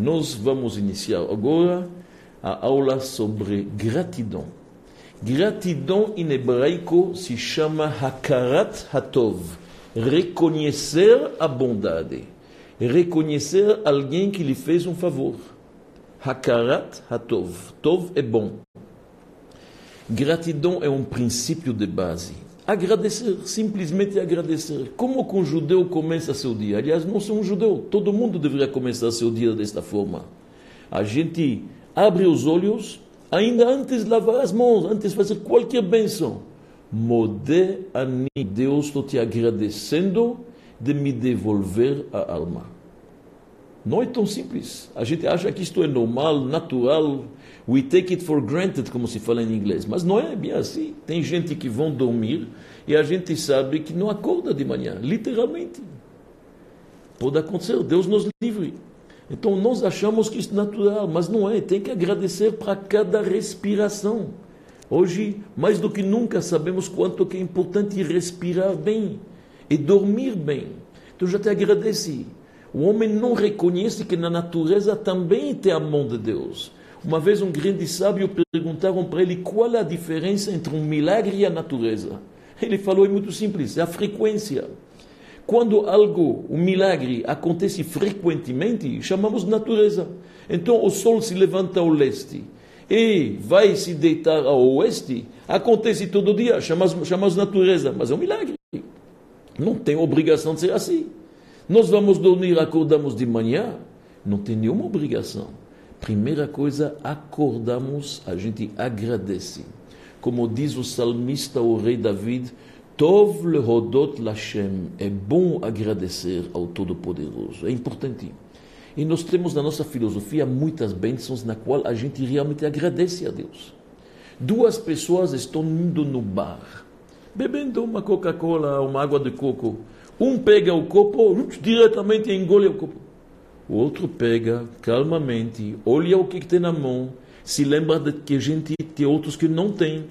Nós vamos iniciar agora a aula sobre gratidão. Gratidão em hebraico se chama Hakarat Hatov, reconhecer a bondade, reconhecer alguém que lhe fez um favor. Hakarat Hatov, Tov é bom. Gratidão é um princípio de base. Agradecer, simplesmente agradecer. Como que um judeu começa seu dia? Aliás, não sou um judeu, todo mundo deveria começar seu dia desta forma. A gente abre os olhos, ainda antes de lavar as mãos, antes de fazer qualquer benção. Mode a Deus, estou te agradecendo de me devolver a alma. Não é tão simples. A gente acha que isto é normal, natural. We take it for granted, como se fala em inglês. Mas não é bem assim. Tem gente que vão dormir e a gente sabe que não acorda de manhã, literalmente. Pode acontecer, Deus nos livre. Então nós achamos que isso é natural, mas não é. Tem que agradecer para cada respiração. Hoje, mais do que nunca, sabemos quanto que é importante respirar bem e dormir bem. Então já te agradeci. O homem não reconhece que na natureza também tem a mão de Deus. Uma vez um grande sábio perguntaram para ele qual a diferença entre um milagre e a natureza. Ele falou, é muito simples, é a frequência. Quando algo, um milagre, acontece frequentemente, chamamos de natureza. Então o sol se levanta ao leste e vai se deitar ao oeste, acontece todo dia, chamamos, chamamos de natureza, mas é um milagre. Não tem obrigação de ser assim. Nós vamos dormir, acordamos de manhã, não tem nenhuma obrigação. Primeira coisa, acordamos, a gente agradece. Como diz o salmista, o rei David, Tov lehodot Lashem, é bom agradecer ao Todo-Poderoso, é importante. E nós temos na nossa filosofia muitas bênçãos na qual a gente realmente agradece a Deus. Duas pessoas estão indo no bar, bebendo uma Coca-Cola, uma água de coco. Um pega o copo, diretamente engole o copo. O outro pega calmamente, olha o que, que tem na mão, se lembra de que a gente tem outros que não tem.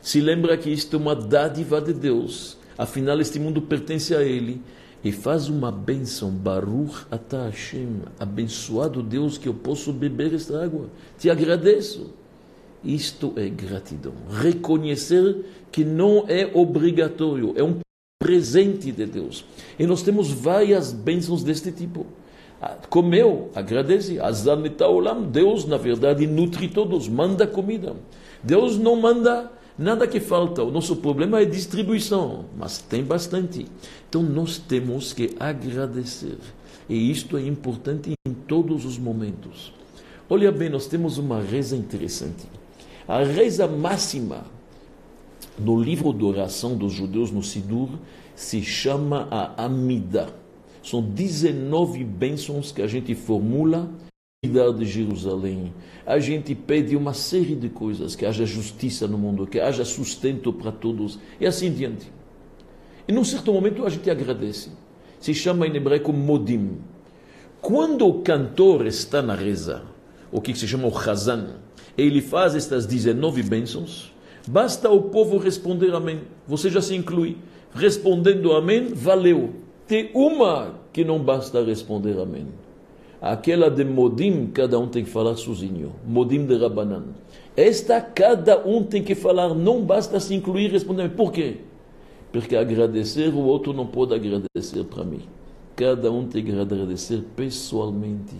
Se lembra que isto é uma dádiva de Deus, afinal este mundo pertence a Ele. E faz uma bênção, Baruch Ata Hashem, abençoado Deus que eu posso beber esta água. Te agradeço. Isto é gratidão. Reconhecer que não é obrigatório, é um presente de Deus. E nós temos várias bênçãos deste tipo. Comeu, agradece. Azanita olam, Deus, na verdade, nutre todos, manda comida. Deus não manda nada que falta. O nosso problema é distribuição, mas tem bastante. Então nós temos que agradecer. E isto é importante em todos os momentos. Olha bem, nós temos uma reza interessante. A reza máxima no livro de oração dos judeus no Sidur se chama a Amida. São 19 bênçãos que a gente formula cidade de Jerusalém. A gente pede uma série de coisas, que haja justiça no mundo, que haja sustento para todos e assim diante. E num certo momento a gente agradece. Se chama em hebraico modim. Quando o cantor está na reza, o que se chama o Hazan, ele faz estas 19 bênçãos, Basta o povo responder amém. Você já se inclui. Respondendo amém, valeu. Tem uma que não basta responder amém. Aquela de Modim, cada um tem que falar sozinho. Modim de Rabanan. Esta, cada um tem que falar, não basta se incluir e responder. Por quê? Porque agradecer, o outro não pode agradecer para mim. Cada um tem que agradecer pessoalmente.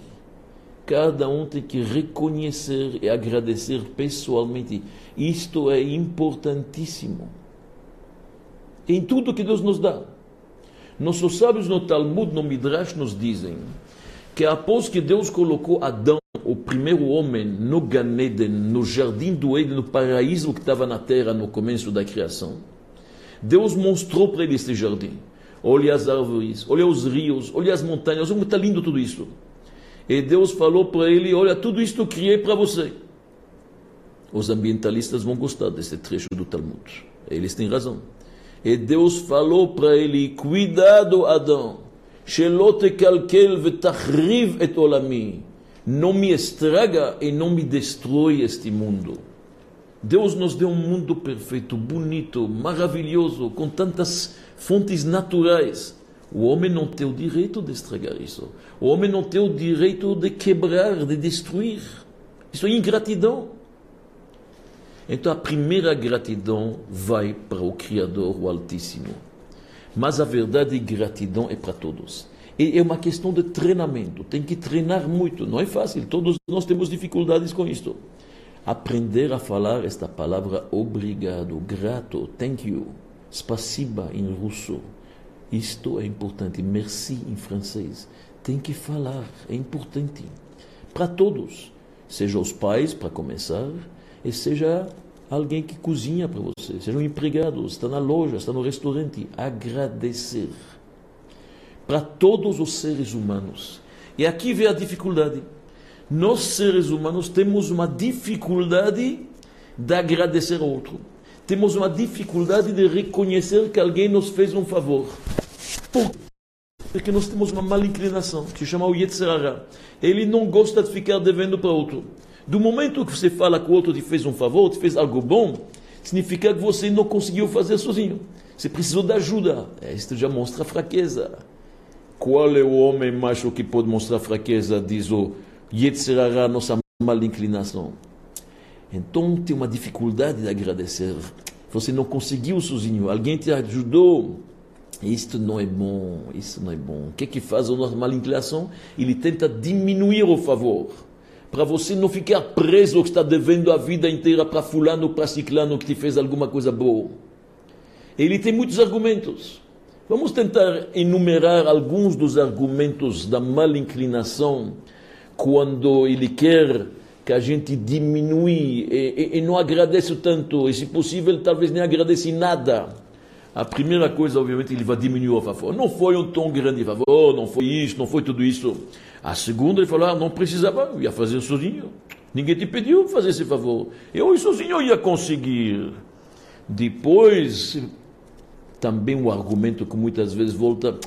Cada um tem que reconhecer e agradecer pessoalmente. Isto é importantíssimo. Em tudo que Deus nos dá. Nossos sábios no Talmud, no Midrash, nos dizem que após que Deus colocou Adão, o primeiro homem, no Ganeden, no jardim do Éden, no paraíso que estava na terra no começo da criação, Deus mostrou para ele este jardim. Olha as árvores, olha os rios, olha as montanhas, como está lindo tudo isso. E Deus falou para ele: Olha, tudo isto criei para você. Os ambientalistas vão gostar desse trecho do Talmud. Eles têm razão. E Deus falou para ele: Cuidado, Adão. Não me estraga e não me destrói este mundo. Deus nos deu um mundo perfeito, bonito, maravilhoso, com tantas fontes naturais. O homem não tem o direito de estragar isso. O homem não tem o direito de quebrar, de destruir. Isso é ingratidão. Então a primeira gratidão vai para o Criador, o Altíssimo. Mas a verdade, gratidão é para todos. E é uma questão de treinamento. Tem que treinar muito. Não é fácil. Todos nós temos dificuldades com isto. Aprender a falar esta palavra obrigado, grato, thank you, spasiba em russo. Isto é importante. Merci em francês. Tem que falar. É importante. Para todos. Seja os pais, para começar, e seja alguém que cozinha para você, seja um empregado, está na loja, está no restaurante. Agradecer para todos os seres humanos. E aqui vem a dificuldade. Nós, seres humanos, temos uma dificuldade de agradecer ao outro. Temos uma dificuldade de reconhecer que alguém nos fez um favor. Por porque nós temos uma mala inclinação, que se chama o Yetzirah. Ele não gosta de ficar devendo para outro. Do momento que você fala que o outro te fez um favor, te fez algo bom, significa que você não conseguiu fazer sozinho. Você precisou de ajuda. Isto já mostra fraqueza. Qual é o homem macho que pode mostrar fraqueza? Diz o Yetzirah, nossa mala inclinação. Então tem uma dificuldade de agradecer. Você não conseguiu sozinho, alguém te ajudou. Isto não é bom, isso não é bom. O que é que faz a nossa mala inclinação? Ele tenta diminuir o favor. Para você não ficar preso que está devendo a vida inteira para fulano, para ciclano que te fez alguma coisa boa. Ele tem muitos argumentos. Vamos tentar enumerar alguns dos argumentos da mal inclinação quando ele quer que a gente diminui e, e, e não agradece tanto, e se possível, talvez nem agradece nada. A primeira coisa, obviamente, ele vai diminuir o favor. Não foi um tão grande favor, não foi isso, não foi tudo isso. A segunda, ele falou, ah, não precisava, eu ia fazer sozinho. Ninguém te pediu fazer esse favor. Eu sozinho ia conseguir. Depois, também um argumento que muitas vezes volta.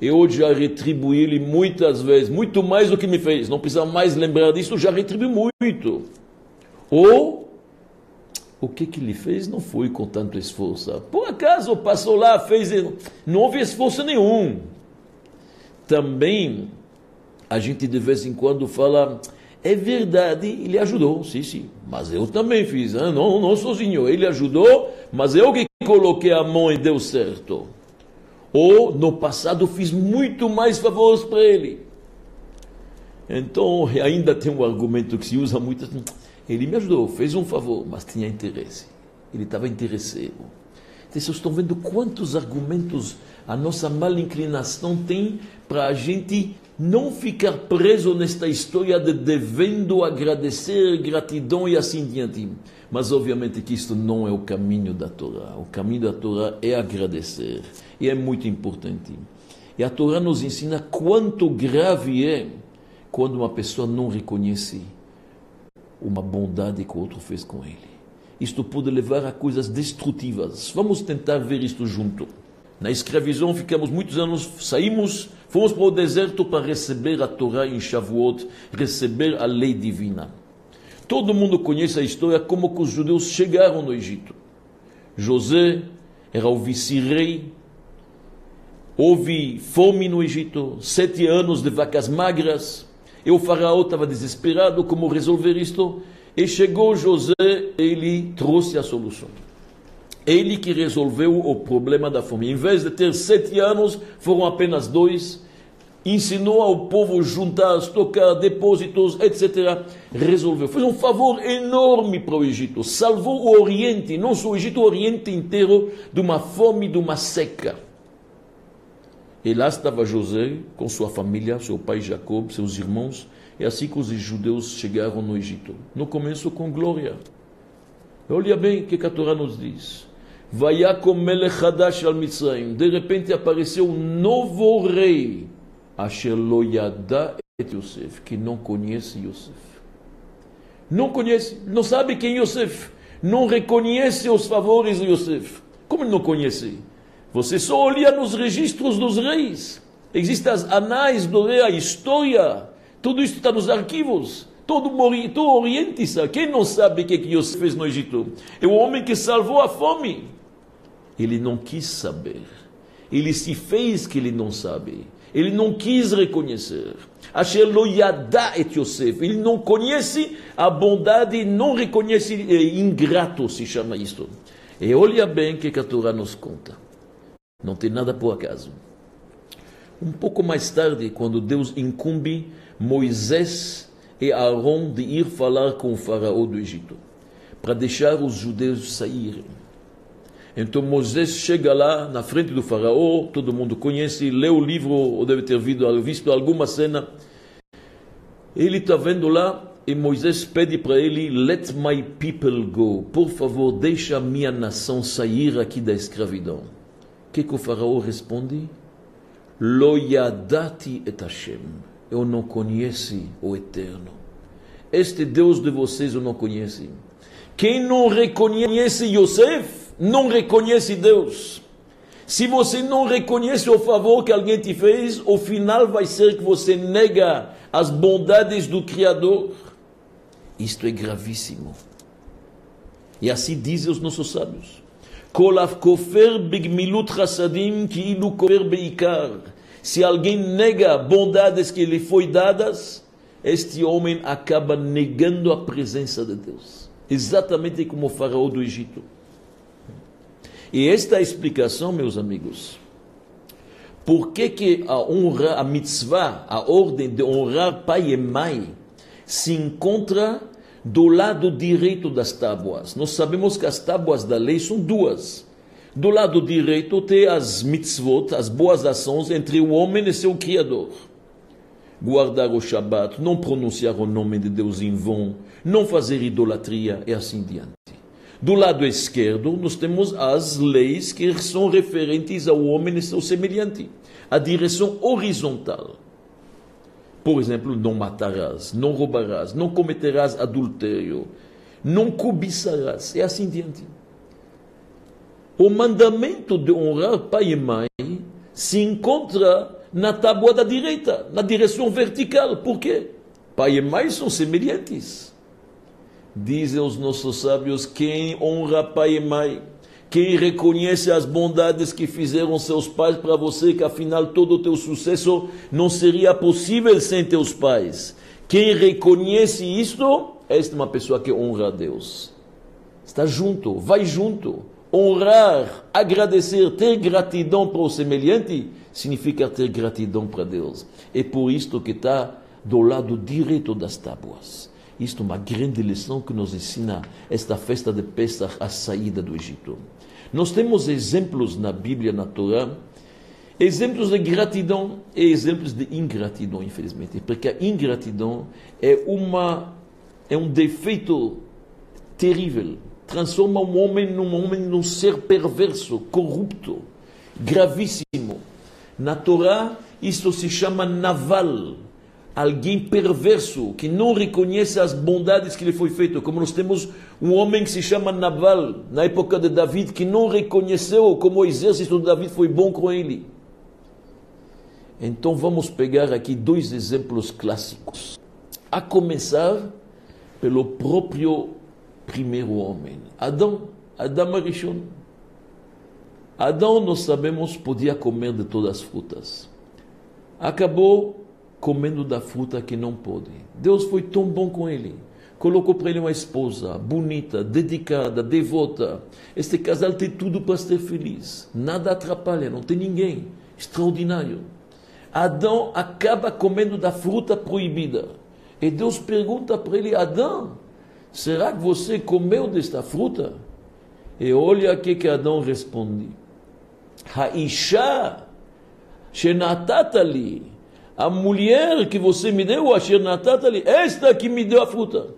Eu já retribuí ele muitas vezes, muito mais do que me fez. Não precisa mais lembrar disso, já retribuí muito. Ou o que que ele fez não foi com tanto esforço. Por acaso passou lá, fez, não houve esforço nenhum. Também a gente de vez em quando fala, é verdade, ele ajudou, sim, sim, mas eu também fiz, hein? não, não sozinho, ele ajudou, mas eu que coloquei a mão e deu certo. Ou no passado fiz muito mais favores para ele. Então ainda tem um argumento que se usa muito. Assim, ele me ajudou, fez um favor, mas tinha interesse. Ele estava interesseiro. Vocês estão vendo quantos argumentos a nossa mal inclinação tem para a gente não ficar preso nesta história de devendo agradecer, gratidão e assim diante. Mas obviamente que isto não é o caminho da Torá. O caminho da Torá é agradecer. E é muito importante. E a Torá nos ensina quanto grave é quando uma pessoa não reconhece uma bondade que o outro fez com ele. Isto pode levar a coisas destrutivas. Vamos tentar ver isto junto. Na escravidão ficamos muitos anos, saímos, fomos para o deserto para receber a Torá em Shavuot, receber a lei divina. Todo mundo conhece a história como que os judeus chegaram no Egito. José era o vice-rei, houve fome no Egito, sete anos de vacas magras, e o faraó estava desesperado como resolver isto, e chegou José, ele trouxe a solução. Ele que resolveu o problema da fome. Em vez de ter sete anos, foram apenas dois ensinou ao povo juntar, tocar depósitos, etc. Resolveu. Fez um favor enorme para o Egito. Salvou o Oriente, não só o Egito, o Oriente inteiro, de uma fome, de uma seca. E lá estava José com sua família, seu pai Jacob, seus irmãos. É assim que os judeus chegaram no Egito. No começo com glória. Olha bem o que a Torá nos diz. Vayakom melech hadash al Mitzrayim. De repente apareceu um novo rei Asher lo yada et Yosef, que não conhece Yosef. Não conhece, não sabe quem é Yosef. Não reconhece os favores de Yosef. Como não conhece? Você só olha nos registros dos reis. Existem as anais do rei, a história. Tudo isso está nos arquivos. Todo, todo Oriente sabe. Quem não sabe o que, que Yosef fez no Egito? É o homem que salvou a fome. Ele não quis saber. Ele se fez que ele não sabe. Ele não quis reconhecer. Asher lo yada et Yosef. Ele não conhece a bondade, não reconhece, é ingrato se chama isto. E olha bem o que a Torá nos conta. Não tem nada por acaso. Um pouco mais tarde, quando Deus incumbe Moisés e Aaron de ir falar com o faraó do Egito, para deixar os judeus saírem. Então Moisés chega lá na frente do faraó, todo mundo conhece, lê o livro, ou deve ter visto alguma cena. Ele está vendo lá e Moisés pede para ele: Let my people go. Por favor, deixa a minha nação sair aqui da escravidão. O que, que o faraó responde? Lo yadati et Hashem. Eu não conheço o Eterno. Este Deus de vocês eu não conheço. Quem não reconhece Yosef, não reconhece Deus. Se você não reconhece o favor que alguém te fez, o final vai ser que você nega as bondades do Criador. Isto é gravíssimo. E assim dizem os nossos sábios. Se alguém nega bondades que lhe foi dadas, este homem acaba negando a presença de Deus. Exatamente como o faraó do Egito. E esta é a explicação, meus amigos. Por que, que a honra, a mitzvah, a ordem de honrar pai e mãe, se encontra do lado direito das tábuas? Nós sabemos que as tábuas da lei são duas. Do lado direito tem as mitzvot, as boas ações entre o homem e seu Criador. Guardar o Shabat, não pronunciar o nome de Deus em vão, não fazer idolatria e assim diante. Do lado esquerdo, nós temos as leis que são referentes ao homem e seu semelhante. A direção horizontal. Por exemplo, não matarás, não roubarás, não cometerás adultério, não cobiçarás, e assim diante. O mandamento de honrar pai e mãe se encontra na tábua da direita, na direção vertical. Por quê? Pai e mãe são semelhantes. Dizem os nossos sábios: quem honra pai e mãe, quem reconhece as bondades que fizeram seus pais para você, que afinal todo o teu sucesso não seria possível sem teus pais. Quem reconhece isto, esta é uma pessoa que honra a Deus. Está junto, vai junto honrar, agradecer, ter gratidão para o semelhante, significa ter gratidão para Deus. É por isto que está do lado direito das tábuas. Isto é uma grande lição que nos ensina esta festa de Pesach, a saída do Egito. Nós temos exemplos na Bíblia, na Torá, exemplos de gratidão e exemplos de ingratidão, infelizmente. Porque a ingratidão é, uma, é um defeito terrível transforma um homem num homem num ser perverso, corrupto, gravíssimo. Na Torá, isso se chama naval, alguém perverso, que não reconhece as bondades que lhe foi feito. Como nós temos um homem que se chama Naval, na época de David, que não reconheceu como o exército de David foi bom com ele. Então vamos pegar aqui dois exemplos clássicos. A começar pelo próprio primeiro homem. Adão, Adão Arishon. Adão, nós sabemos, podia comer de todas as frutas. Acabou comendo da fruta que não pode. Deus foi tão bom com ele. Colocou para ele uma esposa bonita, dedicada, devota. Este casal tem tudo para ser feliz. Nada atrapalha, não tem ninguém. Extraordinário. Adão acaba comendo da fruta proibida. E Deus pergunta para ele: Adão, Será que você comeu desta fruta? E olha o que Adão responde. Haisha shenatatali. A mulher que você me deu, a shenatatali, esta que me deu a fruta.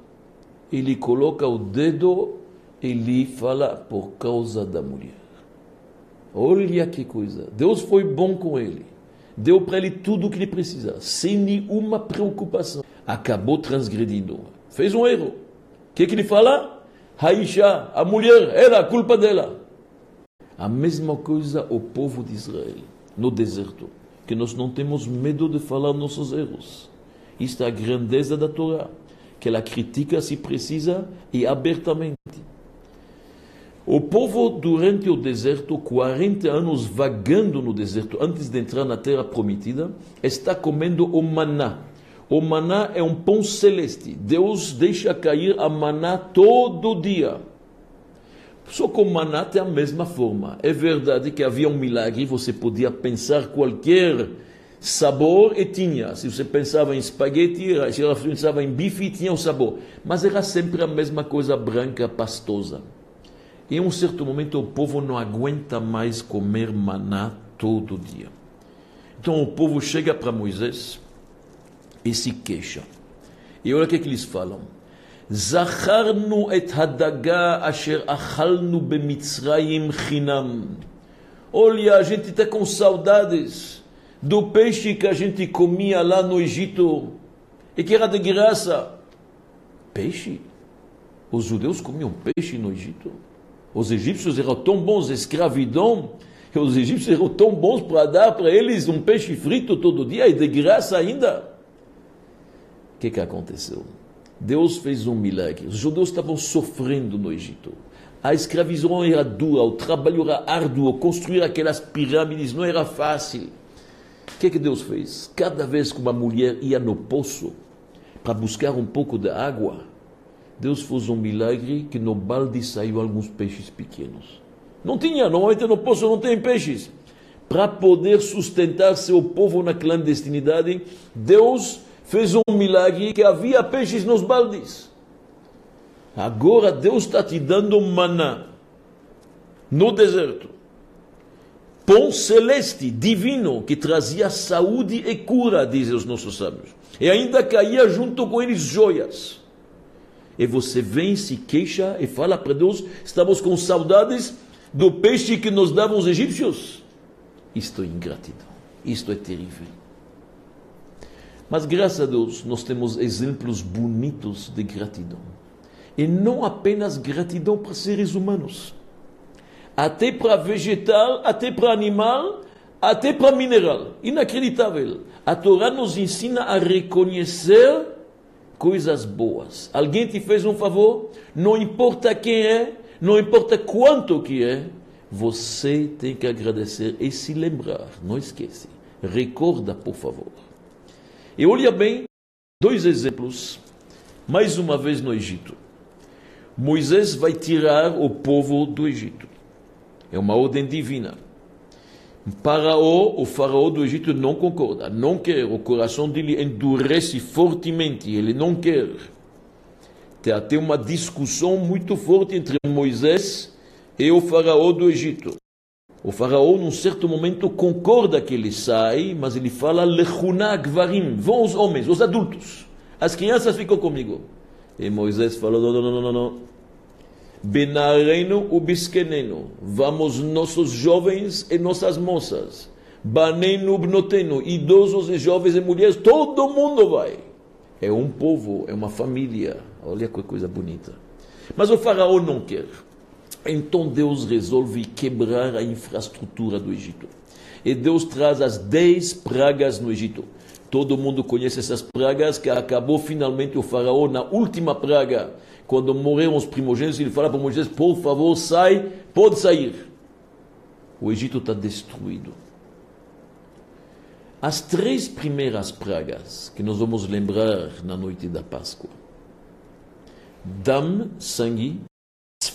Ele coloca o dedo e lhe fala por causa da mulher. Olha que coisa. Deus foi bom com ele. Deu para ele tudo o que ele precisava, sem nenhuma preocupação. Acabou transgredindo. Fez um erro. O que, que ele fala? Raisha, a mulher, era a culpa dela. A mesma coisa o povo de Israel, no deserto, que nós não temos medo de falar nossos erros. Isto é a grandeza da Torá, que ela critica se precisa e abertamente. O povo, durante o deserto, 40 anos vagando no deserto, antes de entrar na terra prometida, está comendo o maná. O maná é um pão celeste. Deus deixa cair a maná todo dia. Só o maná tem a mesma forma. É verdade que havia um milagre, você podia pensar qualquer sabor e tinha. Se você pensava em espaguete, se você pensava em bife, tinha o sabor. Mas era sempre a mesma coisa branca, pastosa. Em um certo momento o povo não aguenta mais comer maná todo dia. Então o povo chega para Moisés e se queixa. E olha o que, é que eles falam. Zacharnu et hadaga asher achalnu bemitzrayim chinam. Olha, a gente está com saudades do peixe que a gente comia lá no Egito e que era de graça. Peixe? Os judeus comiam peixe no Egito? Os egípcios eram tão bons, escravidão, que os egípcios eram tão bons para dar para eles um peixe frito todo dia e de graça ainda. O que, que aconteceu? Deus fez um milagre. Os judeus estavam sofrendo no Egito. A escravidão era dura, o trabalho era árduo, construir aquelas pirâmides não era fácil. O que, que Deus fez? Cada vez que uma mulher ia no poço para buscar um pouco de água, Deus fez um milagre que no balde saiu alguns peixes pequenos. Não tinha, normalmente no poço não tem peixes. Para poder sustentar seu povo na clandestinidade, Deus fez um milagre que havia peixes nos baldes. Agora Deus está te dando maná no deserto. Pão celeste, divino, que trazia saúde e cura, dizem os nossos sábios. E ainda caía junto com eles joias e você vem, se queixa e fala para Deus: estamos com saudades do peixe que nos davam os egípcios. Isto é ingratidão, isto é terrível. Mas graças a Deus nós temos exemplos bonitos de gratidão. E não apenas gratidão para seres humanos. Até para vegetal, até para animal, até para mineral. Inacreditável. A Torá nos ensina a reconhecer coisas boas. Alguém te fez um favor, não importa quem é, não importa quanto que é, você tem que agradecer e se lembrar, não esquece. Recorda, por favor. E olha bem, dois exemplos, mais uma vez no Egito. Moisés vai tirar o povo do Egito. É uma ordem divina. Faraó, o faraó do Egito não concorda, não quer, o coração dele endurece fortemente, ele não quer. Tem até uma discussão muito forte entre Moisés e o faraó do Egito. O faraó, num certo momento, concorda que ele sai, mas ele fala, Lechuna gvarim, vão os homens, os adultos. As crianças ficam comigo. E Moisés falou, não, não, não, não, não. Benareno ubiskeneno. Vamos nossos jovens e nossas moças. Banenu bnoteno. Idosos e jovens e mulheres. Todo mundo vai. É um povo, é uma família. Olha que coisa bonita. Mas o faraó não quer. Então Deus resolve quebrar a infraestrutura do Egito. E Deus traz as dez pragas no Egito. Todo mundo conhece essas pragas que acabou finalmente o faraó na última praga quando morreram os primogênitos, ele fala para Moisés: por favor, sai, pode sair. O Egito está destruído. As três primeiras pragas que nós vamos lembrar na noite da Páscoa: dam, sangue,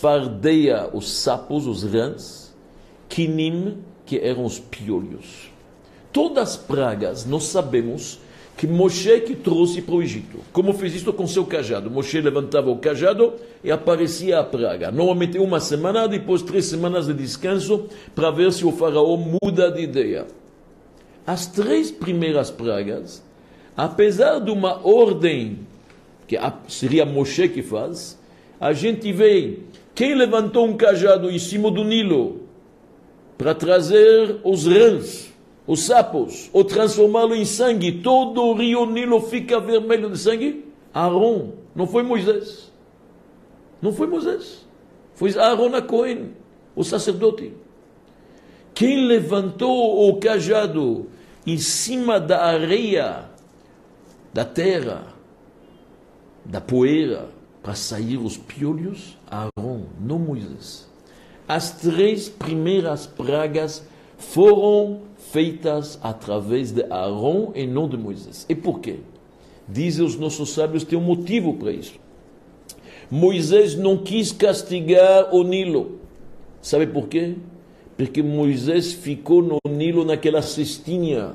esfardeia os sapos, os rãs, quinim, que eram os piolhos. Todas as pragas, nós sabemos que Moshe que trouxe para o Egito. Como fez isso com seu cajado? Moshe levantava o cajado e aparecia a praga. Normalmente uma semana, depois três semanas de descanso, para ver se o faraó muda de ideia. As três primeiras pragas, apesar de uma ordem que seria Moshe que faz, a gente vê quem levantou um cajado em cima do Nilo para trazer os rãs os sapos, ou transformá-lo em sangue, todo o rio Nilo fica vermelho de sangue? Aaron, não foi Moisés. Não foi Moisés. Foi Aaron a Cohen, o sacerdote. Quem levantou o cajado em cima da areia, da terra, da poeira, para sair os piolhos? Aaron, não Moisés. As três primeiras pragas foram feitas através de Arão e não de Moisés. E por quê? Dizem os nossos sábios, tem um motivo para isso. Moisés não quis castigar o Nilo. Sabe por quê? Porque Moisés ficou no Nilo naquela cestinha,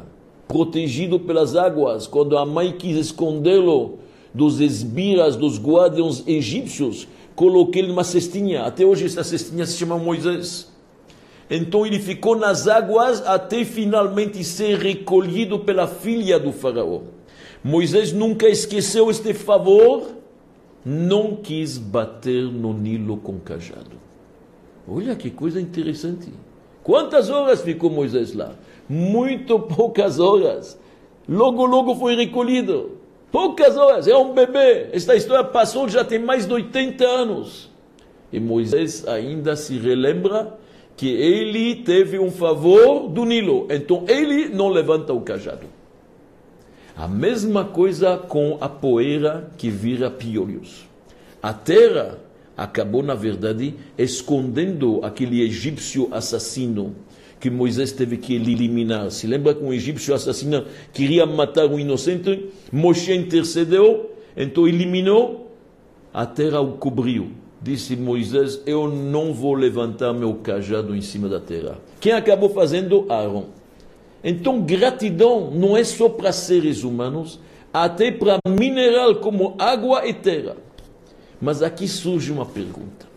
protegido pelas águas. Quando a mãe quis escondê-lo dos esbiras, dos guardiões egípcios, coloquei ele numa cestinha. Até hoje essa cestinha se chama Moisés. Então ele ficou nas águas até finalmente ser recolhido pela filha do faraó. Moisés nunca esqueceu este favor, não quis bater no Nilo com cajado. Olha que coisa interessante. Quantas horas ficou Moisés lá? Muito poucas horas. Logo, logo foi recolhido. Poucas horas, é um bebê. Esta história passou já tem mais de 80 anos. E Moisés ainda se relembra que ele teve um favor do Nilo. Então ele não levanta o cajado. A mesma coisa com a poeira que vira piolhos. A terra acabou, na verdade, escondendo aquele egípcio assassino que Moisés teve que eliminar. Se lembra que um egípcio assassino queria matar um inocente? Moshe intercedeu, então eliminou, a terra o cobriu. Disse Moisés: Eu não vou levantar meu cajado em cima da terra. Quem acabou fazendo? Aaron. Então, gratidão não é só para seres humanos, até para mineral como água e terra. Mas aqui surge uma pergunta.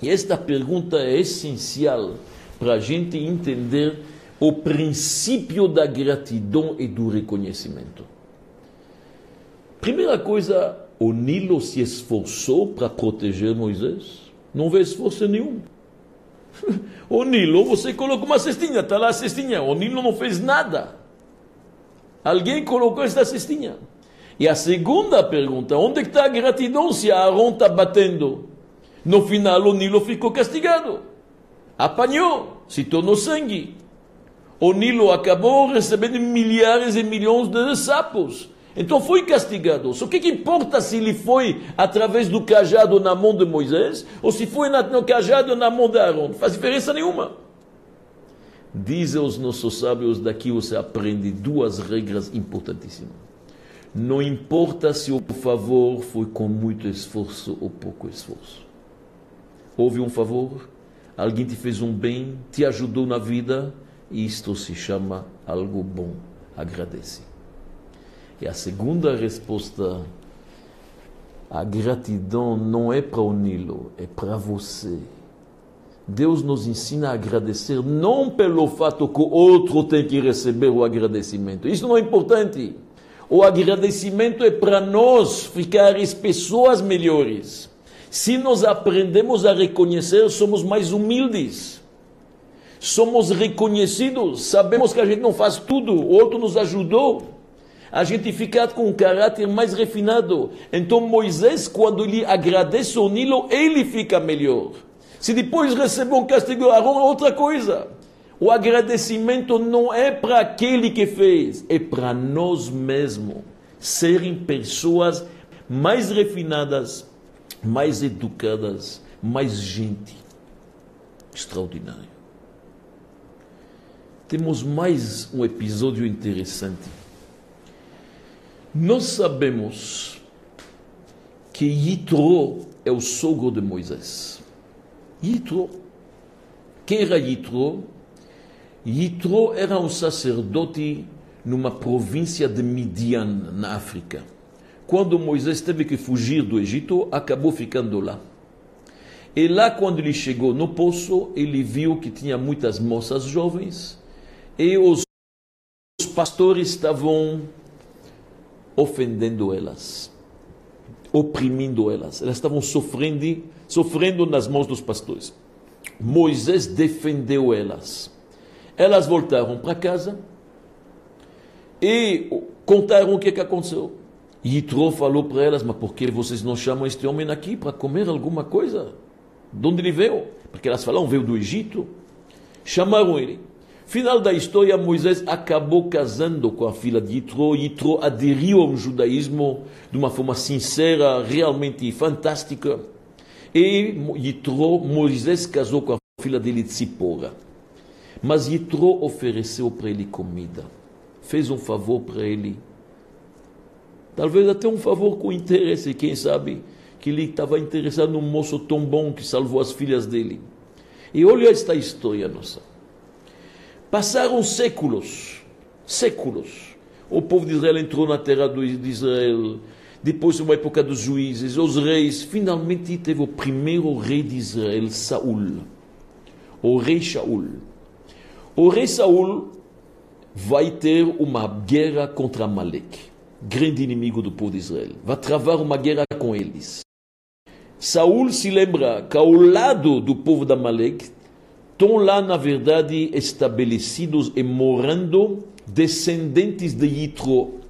E esta pergunta é essencial para a gente entender o princípio da gratidão e do reconhecimento. Primeira coisa, o Nilo se esforçou para proteger Moisés? Não vê esforço nenhum. O Nilo, você colocou uma cestinha, está lá a cestinha. O Nilo não fez nada. Alguém colocou esta cestinha. E a segunda pergunta, onde está a gratidão se Aaron está batendo? No final o Nilo ficou castigado. Apanhou, se tornou sangue. O Nilo acabou recebendo milhares e milhões de sapos. Então foi castigado. Só que que importa se ele foi através do cajado na mão de Moisés ou se foi no cajado na mão de Aaron? Faz diferença nenhuma. Dizem os nossos sábios, daqui você aprende duas regras importantíssimas. Não importa se o favor foi com muito esforço ou pouco esforço. Houve um favor, alguém te fez um bem, te ajudou na vida, isto se chama algo bom. Agradece. E a segunda resposta, a gratidão não é para o Nilo, é para você. Deus nos ensina a agradecer não pelo fato que o outro tem que receber o agradecimento. Isso não é importante. O agradecimento é para nós ficarmos pessoas melhores. Se nós aprendemos a reconhecer, somos mais humildes. Somos reconhecidos, sabemos que a gente não faz tudo, o outro nos ajudou a gente fica com um caráter mais refinado. Então Moisés, quando ele agradece o Nilo, ele fica melhor. Se depois recebe um castigo Arão, é outra coisa. O agradecimento não é para aquele que fez, é para nós mesmos serem pessoas mais refinadas, mais educadas, mais gente. Extraordinário. Temos mais um episódio interessante. Nós sabemos que Yitro é o sogro de Moisés. Yitro. Quem era Yitro? Yitro era um sacerdote numa província de Midian, na África. Quando Moisés teve que fugir do Egito, acabou ficando lá. E lá, quando ele chegou no poço, ele viu que tinha muitas moças jovens e os pastores estavam ofendendo elas, oprimindo elas. Elas estavam sofrendo, sofrendo nas mãos dos pastores. Moisés defendeu elas. Elas voltaram para casa e contaram o que, que aconteceu. Yitro falou para elas: Mas por que vocês não chamam este homem aqui para comer alguma coisa? De onde ele veio? Porque elas falaram: veio do Egito. Chamaram ele. Final da história, Moisés acabou casando com a filha de Yitro. Yitro aderiu ao judaísmo de uma forma sincera, realmente fantástica. E Yitro, Moisés casou com a filha dele Tzipora. Mas Yitro ofereceu para ele comida, fez um favor para ele. Talvez até um favor com interesse, quem sabe que ele estava interessado num moço tão bom que salvou as filhas dele. E olha esta história nossa. Passaram séculos, séculos. O povo de Israel entrou na terra de Israel, depois uma época dos juízes, os reis. Finalmente teve o primeiro rei de Israel, Saul. O rei Shaul. O rei Saul vai ter uma guerra contra Amalek, grande inimigo do povo de Israel. Vai travar uma guerra com eles. Saul se lembra que ao lado do povo de Amalek estão lá, na verdade, estabelecidos e morando descendentes de Yitro. O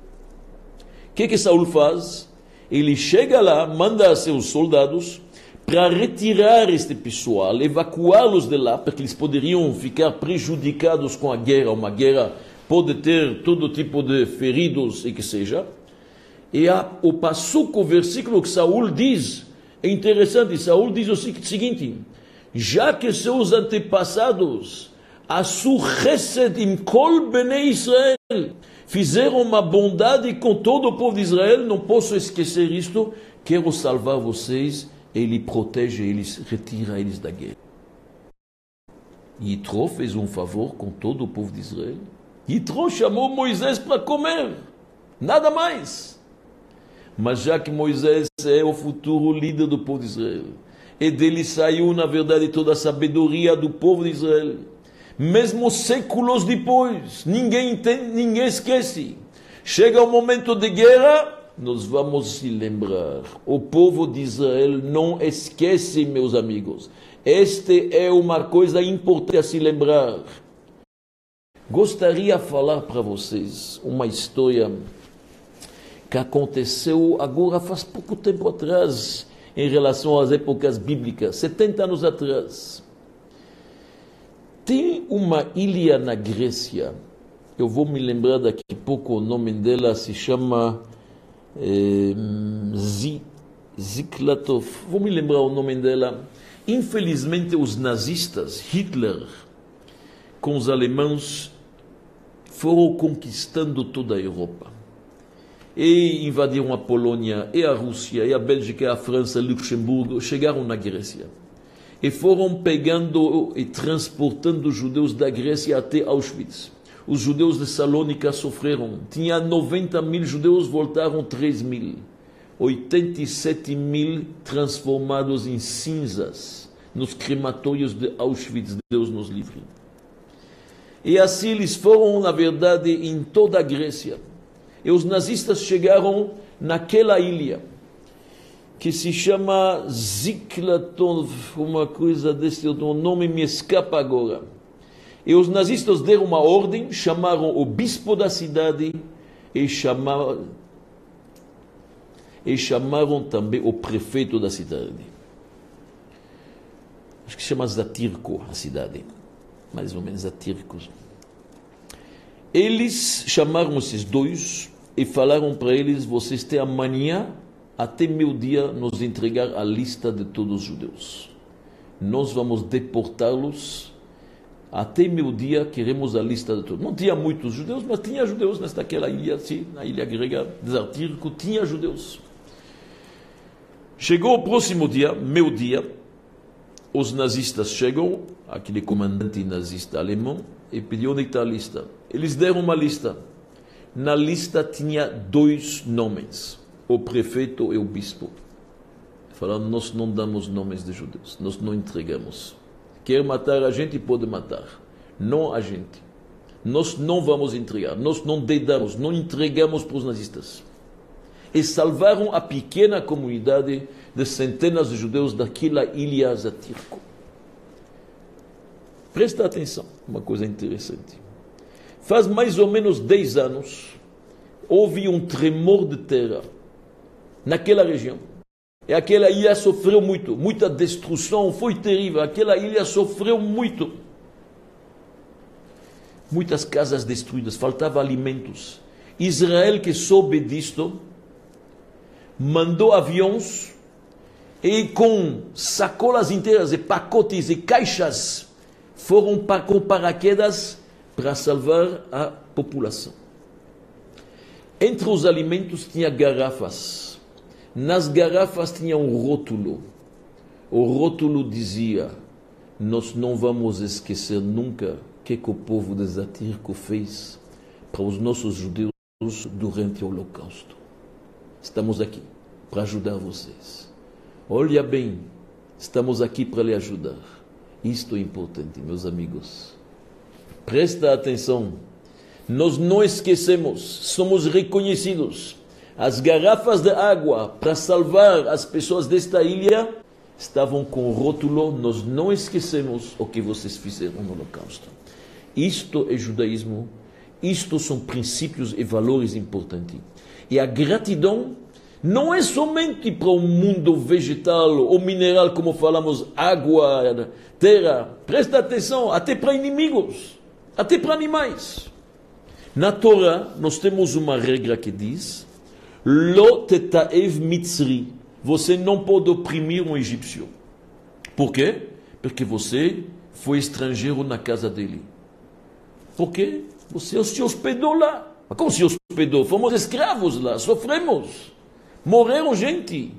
que que Saul faz? Ele chega lá, manda seus soldados para retirar este pessoal, evacuá-los de lá, porque eles poderiam ficar prejudicados com a guerra. Uma guerra pode ter todo tipo de feridos e que seja. E a, o passuco, o versículo que Saul diz, é interessante. Saul diz o seguinte: já que seus antepassados, a Chesed im kol bnei Israel, fizeram uma bondade com todo o povo de Israel, não posso esquecer isto, quero salvar vocês ele protege eles, retira eles da guerra. Yitro fez um favor com todo o povo de Israel. Yitro chamou Moisés para comer, nada mais. Mas já que Moisés é o futuro líder do povo de Israel, e dele saiu, na verdade, toda a sabedoria do povo de Israel. Mesmo séculos depois, ninguém entende, ninguém esquece. Chega o momento de guerra, nós vamos se lembrar. O povo de Israel não esquece, meus amigos. Este é uma coisa importante a se lembrar. Gostaria de falar para vocês uma história que aconteceu agora faz pouco tempo atrás, em relação às épocas bíblicas, 70 anos atrás. Tem uma ilha na Grécia, eu vou me lembrar daqui a pouco, o nome dela se chama Ziklatov, vou me lembrar o nome dela. Infelizmente, os nazistas, Hitler, com os alemães, foram conquistando toda a Europa. E invadiram a Polônia, e a Rússia, e a Bélgica, e a França, Luxemburgo, chegaram na Grécia. E foram pegando e transportando judeus da Grécia até Auschwitz. Os judeus de Salônica sofreram. Tinha 90 mil judeus, voltaram 3 mil. 87 mil transformados em cinzas nos crematórios de Auschwitz. Deus nos livre. E assim eles foram, na verdade, em toda a Grécia. E os nazistas chegaram naquela ilha que se chama Ziklaton, uma coisa desse, o nome me escapa agora. E os nazistas deram uma ordem, chamaram o bispo da cidade e chamaram, e chamaram também o prefeito da cidade. Acho que chama Zatirko a cidade. Mais ou menos Zatirko. Eles chamaram esses dois e falaram para eles: vocês têm amanhã até meu dia nos entregar a lista de todos os judeus. Nós vamos deportá-los até meu dia queremos a lista de todos. Não tinha muitos judeus, mas tinha judeus nestaquela ilha, sim, na ilha grega desertírico, tinha judeus. Chegou o próximo dia, meu dia, os nazistas chegam, aquele comandante nazista alemão, e pediu onde está a lista. Eles deram uma lista. Na lista tinha dois nomes, o prefeito e o bispo. Falaram, nós não damos nomes de judeus, nós não entregamos. Quer matar a gente, pode matar. Não a gente. Nós não vamos entregar, nós não dedamos, não entregamos para os nazistas. E salvaram a pequena comunidade de centenas de judeus daquela ilha Zatirko. Presta atenção, uma coisa interessante. Faz mais ou menos 10 anos, houve um tremor de terra naquela região. E aquela ilha sofreu muito, muita destruição, foi terrível. Aquela ilha sofreu muito. Muitas casas destruídas, faltava alimentos. Israel, que soube disto, mandou aviões e com sacolas inteiras e pacotes e caixas foram com paraquedas para salvar a população. Entre os alimentos tinha garrafas. Nas garrafas tinha um rótulo. O rótulo dizia: Nós não vamos esquecer nunca o que, que o povo de Zatirco fez para os nossos judeus durante o Holocausto. Estamos aqui para ajudar vocês. Olha bem, estamos aqui para lhe ajudar. Isto é importante, meus amigos. Presta atenção. Nós não esquecemos, somos reconhecidos. As garrafas de água para salvar as pessoas desta ilha estavam com o rótulo: Nós não esquecemos o que vocês fizeram no Holocausto. Isto é judaísmo isto são princípios e valores importantes. E a gratidão não é somente para o mundo vegetal ou mineral, como falamos, água, terra. Presta atenção, até para inimigos, até para animais. Na Torá, nós temos uma regra que diz: Lo tetaev mitzri. Você não pode oprimir um egípcio. Por quê? Porque você foi estrangeiro na casa dele. Por quê? Você se hospedou lá. Mas como se hospedou? Fomos escravos lá, sofremos. Morreram gente.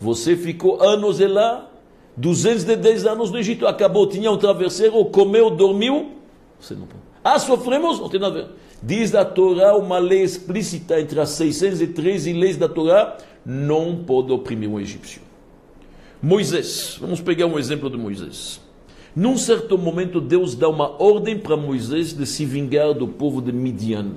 Você ficou anos lá, 210 anos no Egito. Acabou, tinha um travesseiro, comeu, dormiu. Você não pode. Ah, sofremos? Não tem nada a ver. Diz a Torá uma lei explícita entre as 613 leis da Torá: não pode oprimir um egípcio. Moisés, vamos pegar um exemplo de Moisés. Num certo momento, Deus dá uma ordem para Moisés de se vingar do povo de Midian.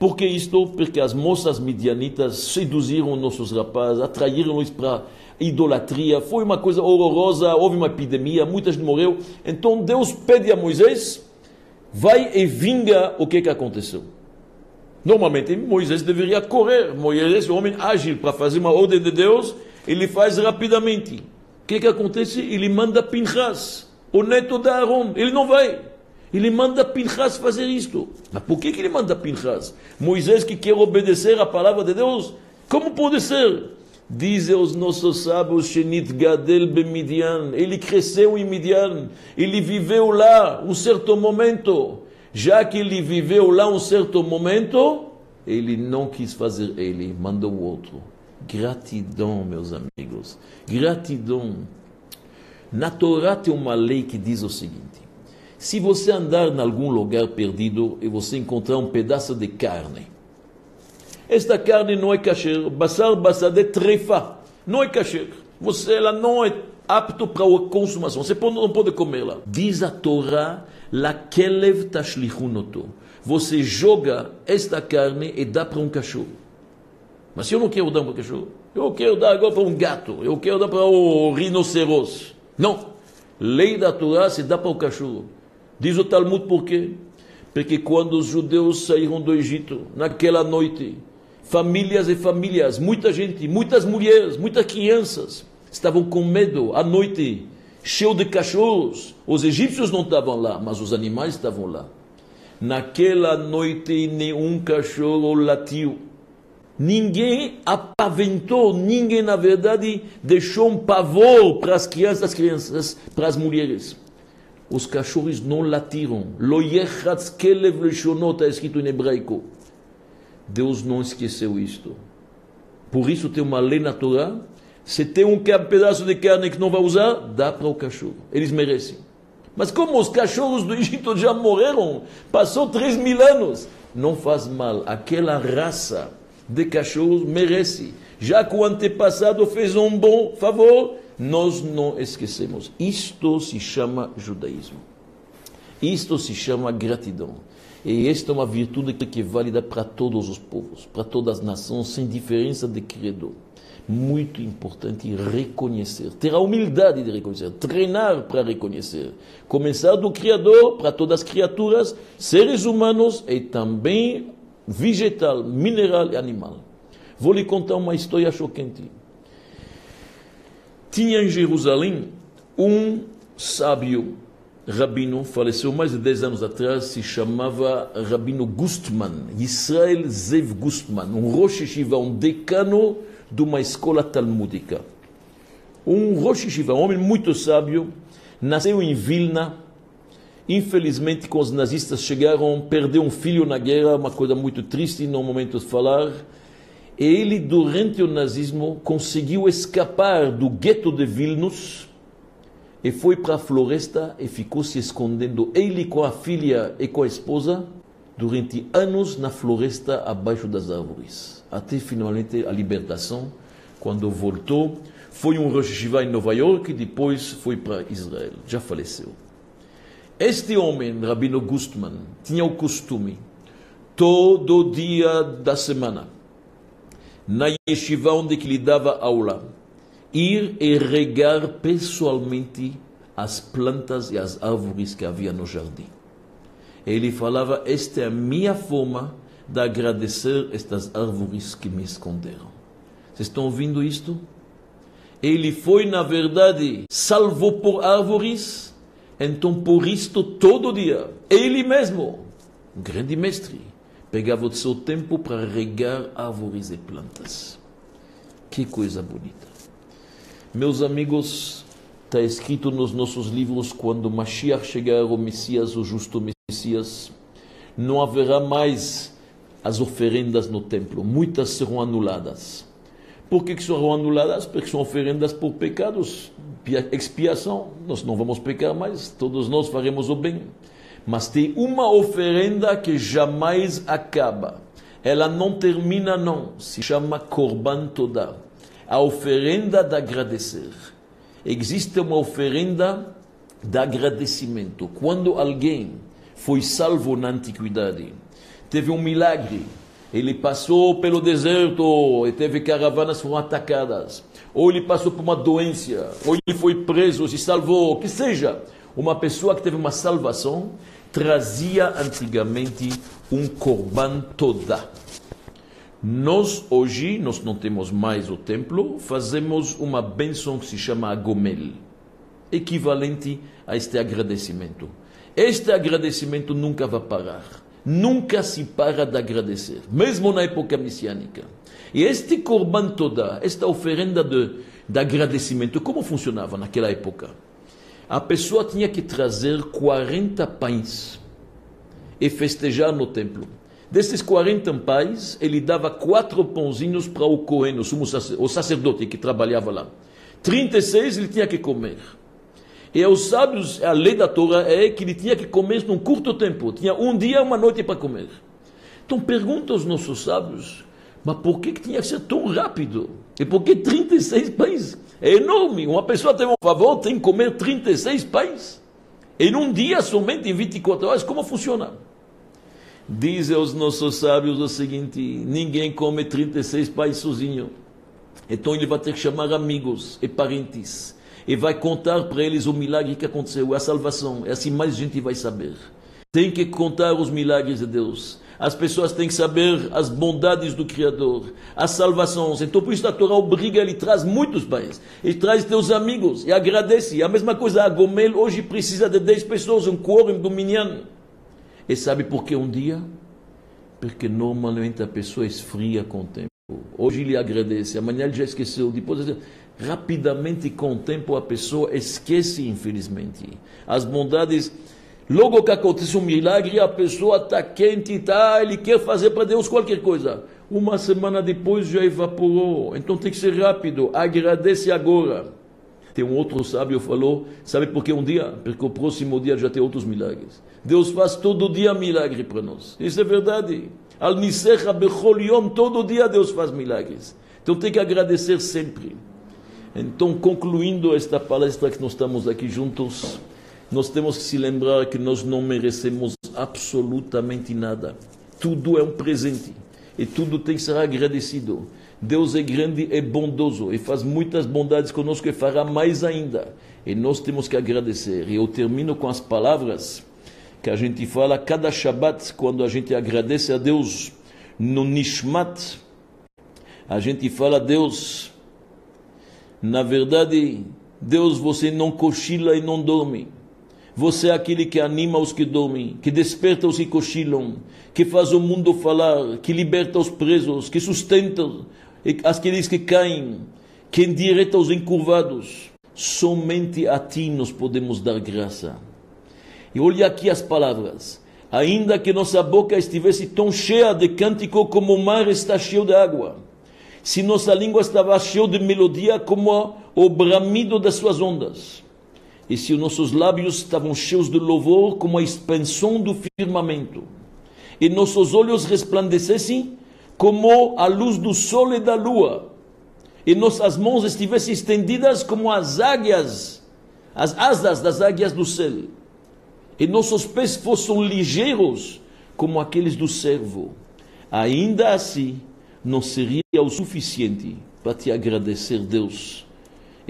Por que isto? Porque as moças midianitas seduziram nossos rapazes, atraíram-nos para idolatria. Foi uma coisa horrorosa, houve uma epidemia, muita gente morreu. Então Deus pede a Moisés, vai e vinga o que, que aconteceu. Normalmente Moisés deveria correr. Moisés é um homem ágil para fazer uma ordem de Deus, ele faz rapidamente que, que acontece? Ele manda Pinchas, o neto de Aaron. Ele não vai. Ele manda Pinchas fazer isto. Mas por que, que ele manda Pinchas? Moisés que quer obedecer a palavra de Deus? Como pode ser? Dizem os nossos sábios, Shenit Gadel Bemidian. Ele cresceu em Midian. Ele viveu lá um certo momento. Já que ele viveu lá um certo momento, ele não quis fazer ele, mandou outro. Gratidão, meus amigos. Gratidão. Na Torá tem uma lei que diz o seguinte: se você andar em algum lugar perdido e você encontrar um pedaço de carne, esta carne não é kasher, basar de trefa, não é kasher. Você ela não é apto para a consumação, você não pode comê-la. Diz a Torá, la kelev tashlichunoto. Você joga esta carne e dá para um cachorro. Mas se eu não quero dar para o cachorro, eu quero dar agora para um gato, eu quero dar para o rinoceros. Não. Lei da Torá se dá para o cachorro. Diz o Talmud por quê? Porque quando os judeus saíram do Egito, naquela noite, famílias e famílias, muita gente, muitas mulheres, muitas crianças, estavam com medo à noite, cheio de cachorros. Os egípcios não estavam lá, mas os animais estavam lá. Naquela noite, nenhum cachorro latiu Ninguém apaventou, ninguém, na verdade, deixou um pavor para as crianças, as crianças, para as mulheres. Os cachorros não latiram. Lo yechatz kelev leshonot, está escrito em hebraico. Deus não esqueceu isto. Por isso tem uma lei natural. Se tem um pedaço de carne que não vai usar, dá para o cachorro. Eles merecem. Mas como os cachorros do Egito já morreram, passou três mil anos, não faz mal. Aquela raça de cachorros merece. Já que o antepassado fez um bom favor, nós não esquecemos. Isto se chama judaísmo. Isto se chama gratidão. E esta é uma virtude que é válida para todos os povos, para todas as nações, sem diferença de credo. Muito importante reconhecer, ter a humildade de reconhecer, treinar para reconhecer. Começar do Criador para todas as criaturas, seres humanos e também vegetal, mineral e animal. Vou lhe contar uma história chocante. Tinha em Jerusalém um sábio, rabino, faleceu mais de 10 anos atrás, se chamava Rabino Gustman, Israel Zev Gustman, um Rosh Yeshiva, um decano de uma escola talmúdica. Um Rosh Yeshiva, um homem muito sábio, nasceu em Vilna. Infelizmente, quando os nazistas chegaram, perdeu um filho na guerra, uma coisa muito triste no momento de falar. Ele, durante o nazismo, conseguiu escapar do gueto de Vilnius e foi para a floresta e ficou se escondendo, ele com a filha e com a esposa, durante anos na floresta abaixo das árvores, até finalmente a libertação, quando voltou. Foi um Rosh em Nova York e depois foi para Israel. Já faleceu. Este homem, Rabino Gustman, tinha o costume, todo dia da semana, na yeshiva onde que lhe dava aula, ir e regar pessoalmente as plantas e as árvores que havia no jardim. Ele falava: Esta é a minha forma de agradecer estas árvores que me esconderam. Vocês estão ouvindo isto? Ele foi, na verdade, salvo por árvores, então por isto todo dia, ele mesmo, um grande mestre, pegava o seu tempo para regar árvores e plantas. Que coisa bonita. Meus amigos, está escrito nos nossos livros: quando Mashiach chegar, o Messias, o justo Messias, não haverá mais as oferendas no templo, muitas serão anuladas. Por que, que serão anuladas? Porque são oferendas por pecados, expiação. Nós não vamos pecar mais, todos nós faremos o bem. Mas tem uma oferenda que jamais acaba. Ela não termina, não. Se chama Korban Todah a oferenda de agradecer. Existe uma oferenda de agradecimento. Quando alguém foi salvo na antiguidade, teve um milagre, ele passou pelo deserto e teve caravanas foram atacadas, ou ele passou por uma doença, ou ele foi preso, se salvou, que seja, uma pessoa que teve uma salvação trazia antigamente um korban toda. Nós hoje, nós não temos mais o templo, fazemos uma bênção que se chama Gomel, equivalente a este agradecimento. Este agradecimento nunca vai parar. Nunca se para de agradecer, mesmo na época messiânica. E este korban toda, esta oferenda de, de agradecimento, como funcionava naquela época? A pessoa tinha que trazer 40 pães e festejar no templo. Desses 40 pães, ele dava quatro pãozinhos para o Cohen, o, sacerdote que trabalhava lá. 36 ele tinha que comer. E os sábios, a lei da Torá é que ele tinha que comer num curto tempo. Tinha um dia, uma noite para comer. Então pergunta aos nossos sábios, mas por que, que tinha que ser tão rápido? E por que 36 pães? É enorme. Uma pessoa tem um favor, tem que comer 36 pães. Em um dia somente, em 24 horas, como funciona? Dizem os nossos sábios o seguinte: ninguém come 36 pães sozinho. Então ele vai ter que chamar amigos e parentes e vai contar para eles o milagre que aconteceu, a salvação. É assim mais gente vai saber. Tem que contar os milagres de Deus. As pessoas têm que saber as bondades do Criador, as salvações. Então, por isso a Torá obriga, ele traz muitos pães. Ele traz teus amigos e agradece. A mesma coisa, a Gomel hoje precisa de 10 pessoas, um quórum do Minyan. E sabe por que um dia? Porque normalmente a pessoa esfria com o tempo. Hoje ele agradece, amanhã ele já esqueceu, depois rapidamente com o tempo a pessoa esquece, infelizmente. As bondades, logo que acontece um milagre, a pessoa está quente, tá, ele quer fazer para Deus qualquer coisa. Uma semana depois já evaporou. Então tem que ser rápido. Agradece agora. Tem um outro sábio falou, sabe por que um dia? Porque o próximo dia já tem outros milagres. Deus faz todo dia milagre para nós. Isso é verdade. Al Nisecha Bechol Yom, todo dia Deus faz milagres. Então tem que agradecer sempre. Então, concluindo esta palestra que nós estamos aqui juntos, nós temos que se lembrar que nós não merecemos absolutamente nada. Tudo é um presente e tudo tem que ser agradecido. Deus é grande e bondoso e faz muitas bondades conosco e fará mais ainda. E nós temos que agradecer. E eu termino com as palavras que a gente fala cada Shabat, quando a gente agradece a Deus no Nishmat. A gente fala a Deus, na verdade, Deus, você não cochila e não dorme. Você é aquele que anima os que dormem, que desperta os que cochilam, que faz o mundo falar, que liberta os presos, que sustenta aqueles que caem, que endireita os encurvados. Somente a ti nós podemos dar graça. E olha aqui as palavras. Ainda que nossa boca estivesse tão cheia de cântico como o mar está cheio de água. Se nossa língua estava cheia de melodia como o bramido das suas ondas. E se os nossos lábios estavam cheios de louvor como a expansão do firmamento. E nossos olhos resplandecessem como a luz do sol e da lua, e nossas mãos estivessem estendidas como as águias, as asas das águias do céu, e nossos pés fossem ligeiros como aqueles do servo, ainda assim não seria o suficiente para te agradecer, Deus,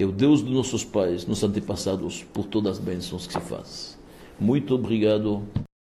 é o Deus dos nossos pais, nossos antepassados, por todas as bênçãos que se faz. Muito obrigado.